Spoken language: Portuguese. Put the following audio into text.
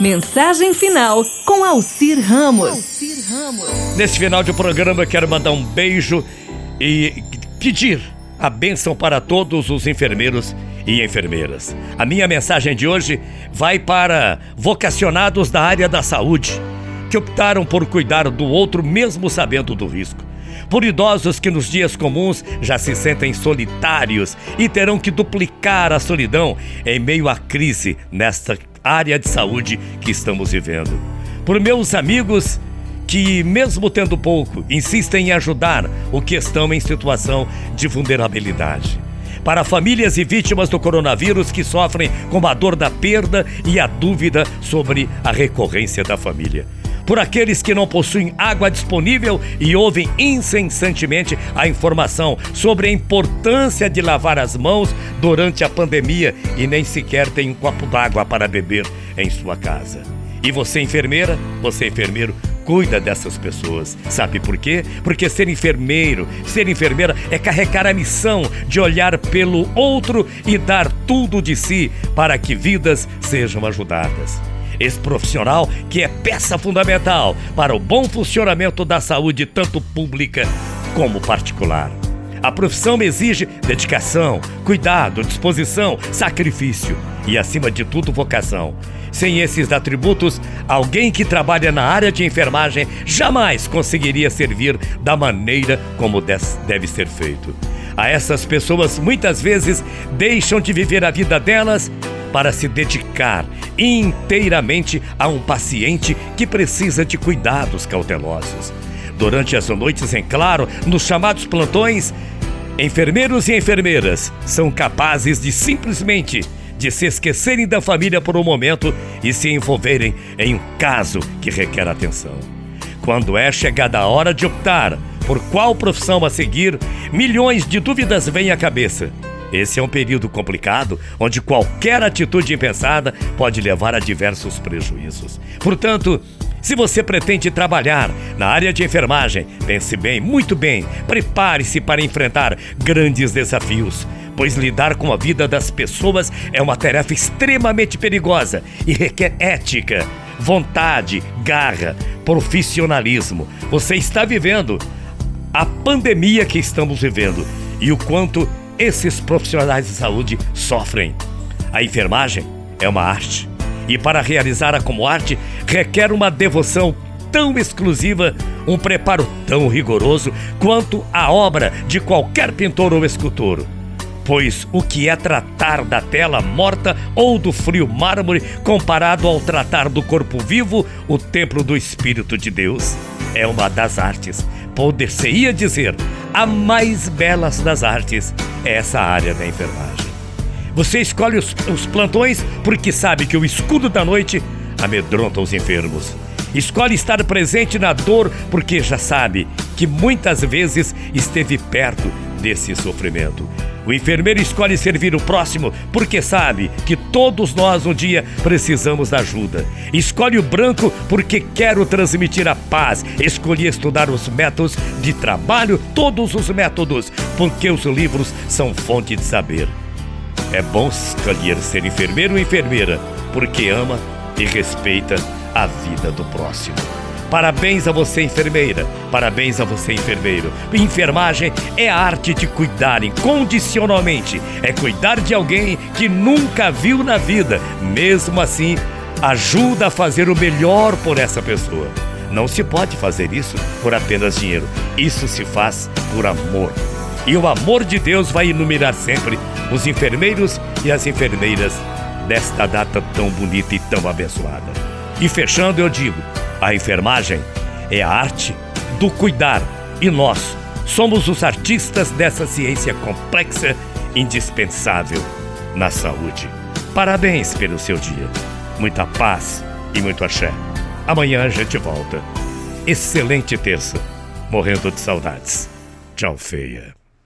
Mensagem final com Alcir Ramos. Nesse final de programa, eu quero mandar um beijo e pedir a bênção para todos os enfermeiros e enfermeiras. A minha mensagem de hoje vai para vocacionados da área da saúde que optaram por cuidar do outro mesmo sabendo do risco. Por idosos que nos dias comuns já se sentem solitários e terão que duplicar a solidão em meio à crise nesta área de saúde que estamos vivendo. Por meus amigos que, mesmo tendo pouco, insistem em ajudar o que estão em situação de vulnerabilidade. Para famílias e vítimas do coronavírus que sofrem com a dor da perda e a dúvida sobre a recorrência da família por aqueles que não possuem água disponível e ouvem incessantemente a informação sobre a importância de lavar as mãos durante a pandemia e nem sequer têm um copo d'água para beber em sua casa. E você, enfermeira, você, enfermeiro, cuida dessas pessoas. Sabe por quê? Porque ser enfermeiro, ser enfermeira é carregar a missão de olhar pelo outro e dar tudo de si para que vidas sejam ajudadas. Esse profissional que é peça fundamental para o bom funcionamento da saúde, tanto pública como particular. A profissão exige dedicação, cuidado, disposição, sacrifício e, acima de tudo, vocação. Sem esses atributos, alguém que trabalha na área de enfermagem jamais conseguiria servir da maneira como deve ser feito. A essas pessoas, muitas vezes, deixam de viver a vida delas para se dedicar inteiramente a um paciente que precisa de cuidados cautelosos. Durante as noites em claro, nos chamados plantões, enfermeiros e enfermeiras são capazes de simplesmente de se esquecerem da família por um momento e se envolverem em um caso que requer atenção. Quando é chegada a hora de optar por qual profissão a seguir, milhões de dúvidas vêm à cabeça. Esse é um período complicado onde qualquer atitude impensada pode levar a diversos prejuízos. Portanto, se você pretende trabalhar na área de enfermagem, pense bem, muito bem, prepare-se para enfrentar grandes desafios pois lidar com a vida das pessoas é uma tarefa extremamente perigosa e requer ética, vontade, garra, profissionalismo. Você está vivendo a pandemia que estamos vivendo e o quanto esses profissionais de saúde sofrem. A enfermagem é uma arte e para realizá-la como arte requer uma devoção tão exclusiva, um preparo tão rigoroso quanto a obra de qualquer pintor ou escultor pois o que é tratar da tela morta ou do frio mármore comparado ao tratar do corpo vivo, o templo do Espírito de Deus, é uma das artes. Poder-se-ia dizer a mais belas das artes, é essa área da enfermagem. Você escolhe os, os plantões porque sabe que o escudo da noite amedronta os enfermos. Escolhe estar presente na dor porque já sabe que muitas vezes esteve perto desse sofrimento. O enfermeiro escolhe servir o próximo porque sabe que todos nós um dia precisamos da ajuda. Escolhe o branco porque quero transmitir a paz. Escolhi estudar os métodos de trabalho, todos os métodos, porque os livros são fonte de saber. É bom escolher ser enfermeiro ou enfermeira porque ama e respeita a vida do próximo. Parabéns a você, enfermeira. Parabéns a você, enfermeiro. Enfermagem é a arte de cuidar incondicionalmente. É cuidar de alguém que nunca viu na vida. Mesmo assim, ajuda a fazer o melhor por essa pessoa. Não se pode fazer isso por apenas dinheiro. Isso se faz por amor. E o amor de Deus vai iluminar sempre os enfermeiros e as enfermeiras desta data tão bonita e tão abençoada. E fechando, eu digo: a enfermagem é a arte do cuidar e nós somos os artistas dessa ciência complexa, indispensável na saúde. Parabéns pelo seu dia. Muita paz e muito axé. Amanhã a gente volta. Excelente terça. Morrendo de saudades. Tchau, feia.